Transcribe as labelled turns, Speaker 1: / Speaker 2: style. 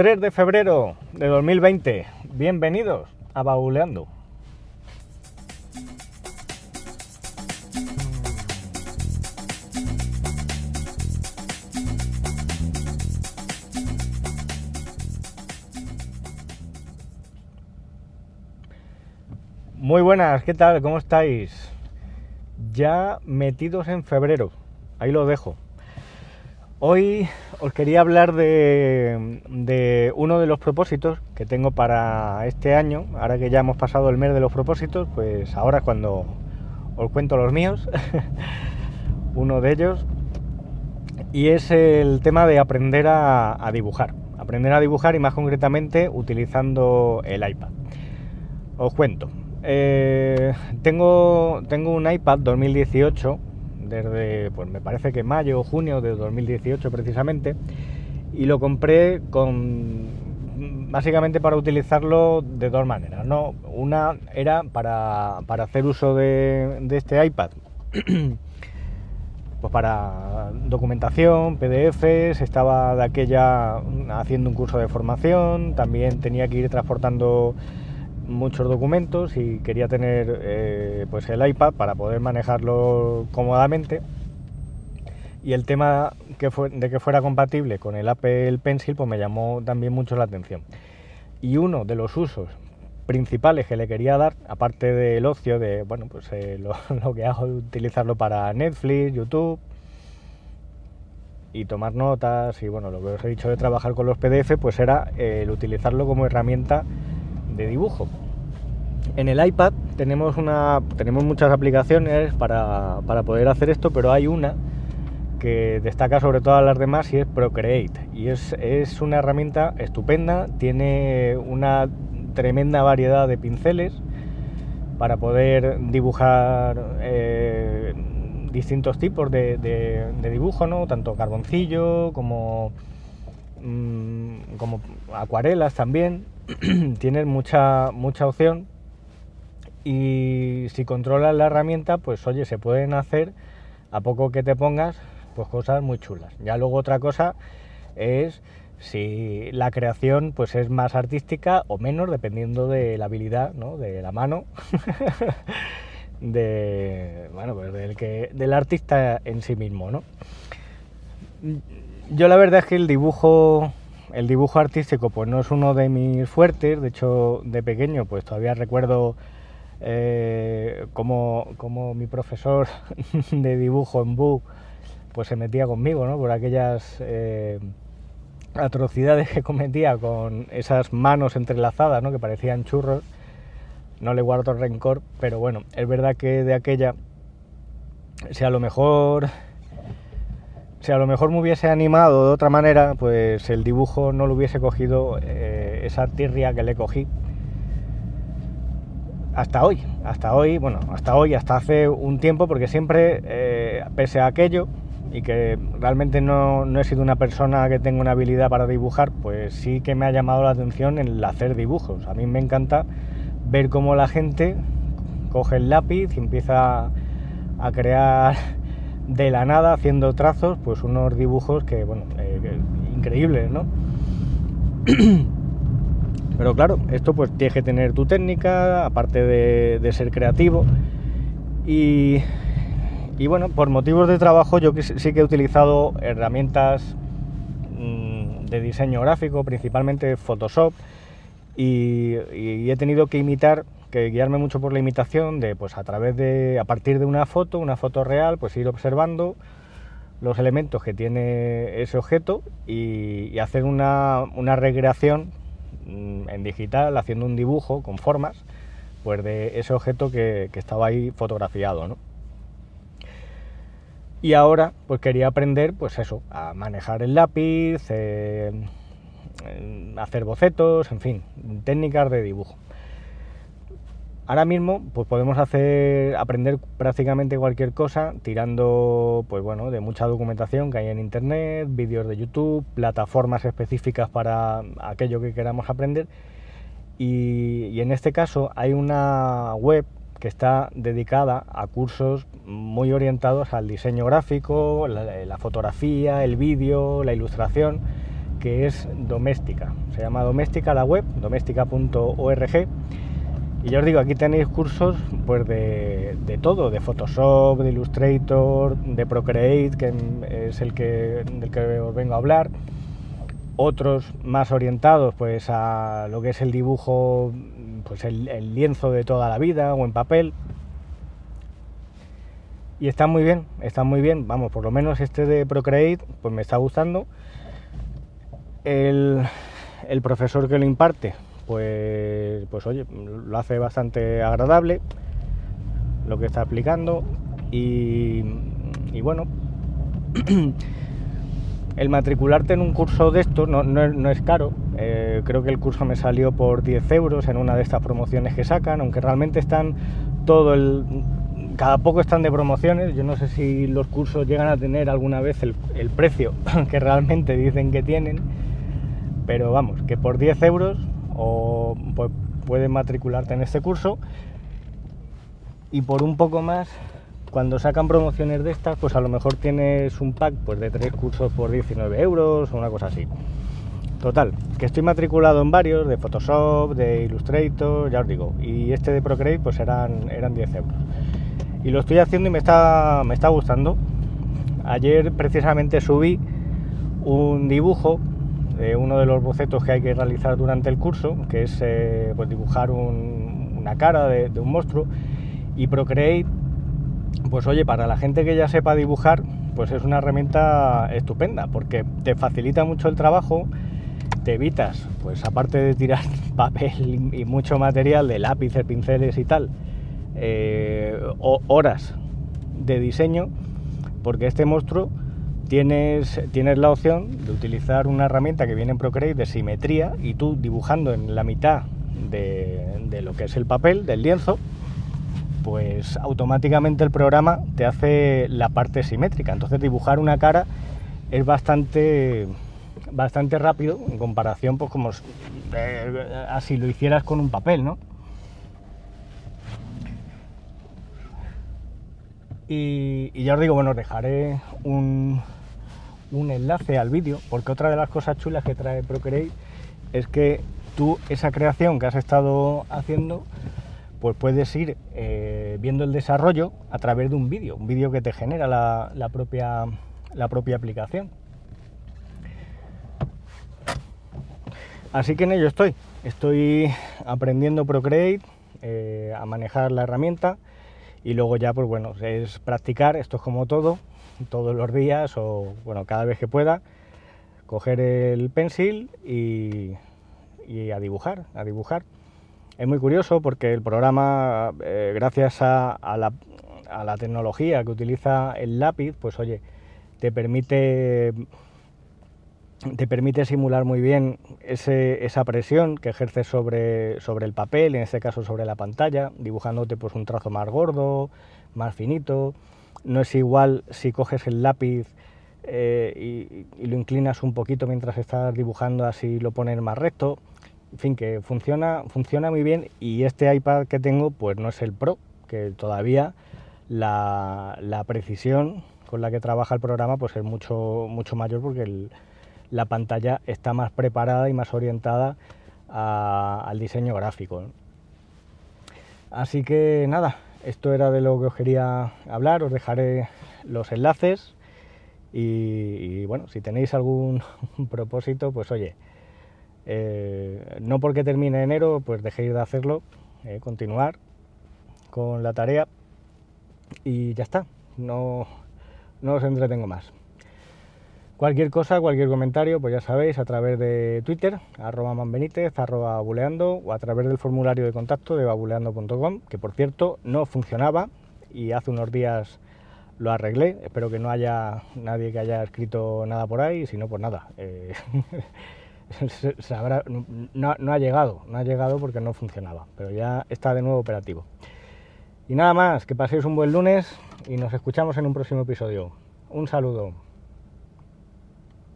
Speaker 1: 3 de febrero de 2020. Bienvenidos a Bauleando. Muy buenas, ¿qué tal? ¿Cómo estáis? Ya metidos en febrero, ahí lo dejo. Hoy os quería hablar de, uno de los propósitos que tengo para este año. Ahora que ya hemos pasado el mes de los propósitos, pues ahora cuando os cuento los míos. uno de ellos. Y es el tema de aprender a, dibujar. Aprender a dibujar y más concretamente utilizando el iPad. Os cuento. Eh, tengo un iPad 2018 desde, pues me parece que mayo o junio de 2018 precisamente, y lo compré con básicamente para utilizarlo de dos maneras, ¿no? Una era para, hacer uso de, este iPad, pues para documentación, PDFs, estaba de aquella haciendo un curso de formación, también tenía que ir transportando muchos documentos y quería tener eh, pues el iPad para poder manejarlo cómodamente y el tema que fue, de que fuera compatible con el Apple Pencil pues me llamó también mucho la atención y uno de los usos principales que le quería dar aparte del ocio de bueno pues eh, lo, que hago es utilizarlo para Netflix YouTube y tomar notas y bueno lo que os he dicho de trabajar con los PDF pues era el utilizarlo como herramienta de dibujo. En el iPad tenemos, una, tenemos muchas aplicaciones para, poder hacer esto, pero hay una que destaca sobre todas las demás y es Procreate. Y es, una herramienta estupenda, tiene una tremenda variedad de pinceles para poder dibujar eh, distintos tipos de, dibujo, ¿no? tanto carboncillo como, mm, como acuarelas también. tienes mucha, mucha opción y si controlas la herramienta, pues oye, se pueden hacer a poco que te pongas, pues cosas muy chulas. Ya luego otra cosa es si la creación pues es más artística o menos, dependiendo de la habilidad, ¿no? de la mano, de bueno, pues del que del artista en sí mismo, ¿no? Yo la verdad es que el dibujo el dibujo artístico pues no es uno de mis fuertes, de hecho de pequeño pues todavía recuerdo eh, como, mi profesor de dibujo en BU pues se metía conmigo ¿no? por aquellas eh, atrocidades que cometía con esas manos entrelazadas ¿no? que parecían churros. No le guardo rencor, pero bueno, es verdad que de aquella, si a lo mejor si a lo mejor me hubiese animado de otra manera, pues el dibujo no lo hubiese cogido eh, esa tirria que le cogí. Hasta hoy, hasta hoy, bueno, hasta hoy, hasta hace un tiempo, porque siempre, eh, pese a aquello, y que realmente no, no, he sido una persona que tenga una habilidad para dibujar, pues sí que me ha llamado la atención el hacer dibujos. A mí me encanta ver cómo la gente coge el lápiz y empieza a crear de la nada haciendo trazos, pues unos dibujos que, bueno, eh, increíbles, ¿no? Pero claro, esto pues tienes que tener tu técnica, aparte de, ser creativo. Y, y, bueno, por motivos de trabajo yo sí que he utilizado herramientas mm, de diseño gráfico, principalmente Photoshop, y he tenido que imitar que guiarme mucho por la imitación de, pues a través de, a partir de una foto, una foto real, pues ir observando los elementos que tiene ese objeto y, hacer una, una, recreación en digital, haciendo un dibujo con formas, pues de ese objeto que, estaba ahí fotografiado, ¿no? Y ahora, pues quería aprender, pues eso, a manejar el lápiz, eh, hacer bocetos, en fin, técnicas de dibujo. Ahora mismo pues podemos hacer aprender prácticamente cualquier cosa tirando pues bueno, de mucha documentación que hay en internet, vídeos de YouTube, plataformas específicas para aquello que queramos aprender. Y, en este caso hay una web que está dedicada a cursos muy orientados al diseño gráfico, la, la fotografía, el vídeo, la ilustración que es doméstica. Se llama doméstica la web, doméstica.org. Y ya os digo, aquí tenéis cursos pues de, todo, de Photoshop, de Illustrator, de Procreate, que es el que, del que os vengo a hablar. Otros más orientados pues a lo que es el dibujo, pues el lienzo de toda la vida o en papel. Y está muy bien, está muy bien. Vamos, por lo menos este de Procreate, pues me está gustando. El, profesor que lo imparte, pues, pues oye, lo hace bastante agradable lo que está aplicando. Y, bueno, el matricularte en un curso de esto no, es caro. Eh, creo que el curso me salió por 10 euros en una de estas promociones que sacan, aunque realmente están todo el cada poco están de promociones. Yo no sé si los cursos llegan a tener alguna vez el, precio que realmente dicen que tienen, pero vamos, que por 10 euros o pues, puedes matricularte en este curso y por un poco más, cuando sacan promociones de estas, pues a lo mejor tienes un pack pues, de tres cursos por 19 euros o una cosa así. Total, que estoy matriculado en varios, de Photoshop, de Illustrator, ya os digo, y este de Procreate pues eran, eran 10 euros y lo estoy haciendo y me está, me está gustando. Ayer precisamente subí un dibujo de uno de los bocetos que hay que realizar durante el curso, que es eh, pues dibujar una cara de, un monstruo. Y Procreate, pues oye, para la gente que ya sepa dibujar, pues es una herramienta estupenda, porque te facilita mucho el trabajo, te evitas, pues aparte de tirar papel y mucho material de lápices, pinceles y tal, eh, horas de diseño, porque este monstruo tienes, tienes la opción de utilizar una herramienta que viene en Procreate de simetría y tú dibujando en la mitad de, lo que es el papel, del lienzo, pues automáticamente el programa te hace la parte simétrica. Entonces dibujar una cara es bastante bastante rápido en comparación pues como eh, así lo hicieras con un papel, ¿no? Y, ya os digo, bueno, os dejaré un, enlace al vídeo, porque otra de las cosas chulas que trae Procreate es que tú esa creación que has estado haciendo, pues puedes ir eh, viendo el desarrollo a través de un vídeo, un vídeo que te genera la, propia, la propia aplicación. Así que en ello estoy. Estoy aprendiendo Procreate, eh, a manejar la herramienta y luego ya pues bueno es practicar esto es como todo todos los días o bueno cada vez que pueda coger el pencil y, y a dibujar a dibujar es muy curioso porque el programa eh, gracias a, la, a la tecnología que utiliza el lápiz pues oye te permite te permite simular muy bien esa presión que ejerces sobre, sobre, el papel, en este caso sobre la pantalla, dibujándote pues, un trazo más gordo, más finito. No es igual si coges el lápiz eh, y, lo inclinas un poquito mientras estás dibujando, así lo pones más recto. En fin, que funciona, funciona muy bien y este iPad que tengo pues no es el Pro, que todavía la, la precisión con la que trabaja el programa pues es mucho, mucho mayor porque la pantalla está más preparada y más orientada al diseño gráfico. Así que nada, esto era de lo que os quería hablar, os dejaré los enlaces y, bueno, si tenéis algún propósito, pues oye, eh, no porque termine enero, pues dejéis de hacerlo, eh, continuar con la tarea y ya está, no, no os entretengo más. Cualquier cosa, cualquier comentario, pues ya sabéis, a través de Twitter, arroba manbenítez, arroba buleando, o a través del formulario de contacto de babuleando.com, que por cierto no funcionaba y hace unos días lo arreglé. Espero que no haya nadie que haya escrito nada por ahí, si no, pues nada. Eh, no, no ha llegado, no ha llegado porque no funcionaba, pero ya está de nuevo operativo. Y nada más, que paséis un buen lunes y nos escuchamos en un próximo episodio. Un saludo.